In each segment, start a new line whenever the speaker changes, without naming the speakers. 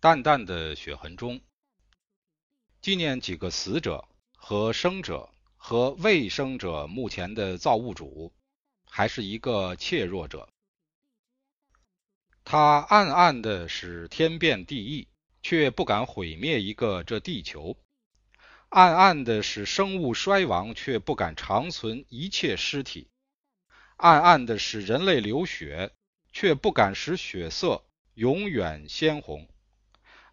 淡淡的血痕中，纪念几个死者和生者和未生者目前的造物主，还是一个怯弱者。他暗暗的使天变地异，却不敢毁灭一个这地球；暗暗的使生物衰亡，却不敢长存一切尸体；暗暗的使人类流血，却不敢使血色永远鲜红。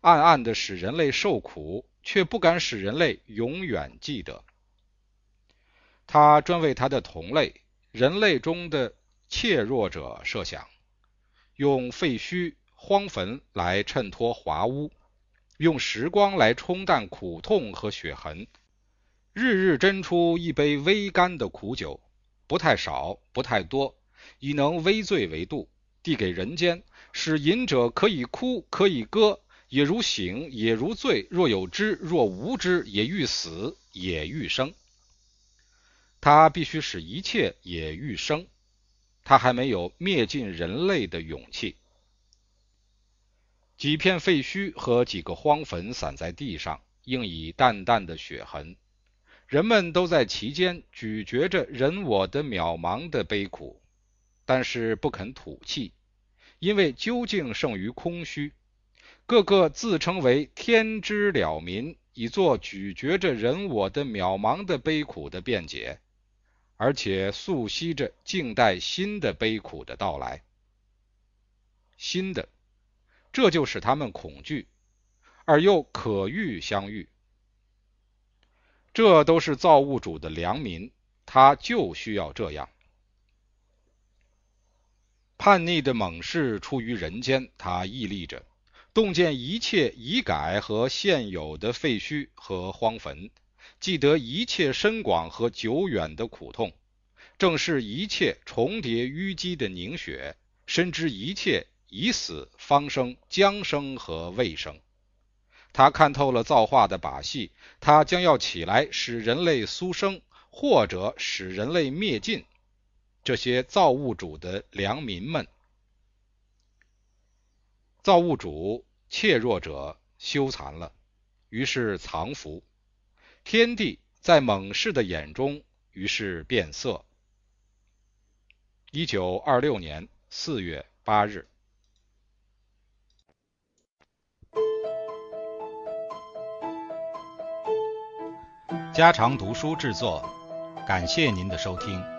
暗暗的使人类受苦，却不敢使人类永远记得。他专为他的同类人类中的怯弱者设想，用废墟、荒坟来衬托华屋，用时光来冲淡苦痛和血痕，日日斟出一杯微甘的苦酒，不太少，不太多，以能微醉为度，递给人间，使饮者可以哭，可以歌。也如醒，也如醉；若有知，若无知，也欲死，也欲生。他必须使一切也欲生。他还没有灭尽人类的勇气。几片废墟和几个荒坟散在地上，映以淡淡的血痕。人们都在其间咀嚼着人我的渺茫的悲苦，但是不肯吐气，因为究竟胜于空虚。个个自称为天之了民，以作咀嚼着人我的渺茫的悲苦的辩解，而且素息着静待新的悲苦的到来。新的，这就使他们恐惧，而又可遇相遇。这都是造物主的良民，他就需要这样。叛逆的猛士出于人间，他屹立着。洞见一切已改和现有的废墟和荒坟，记得一切深广和久远的苦痛，正视一切重叠淤积的凝血，深知一切已死方生、将生和未生。他看透了造化的把戏，他将要起来使人类苏生，或者使人类灭尽。这些造物主的良民们。造物主怯弱者羞惭了，于是藏伏；天地在猛士的眼中，于是变色。一九二六年四月八日，家常读书制作，感谢您的收听。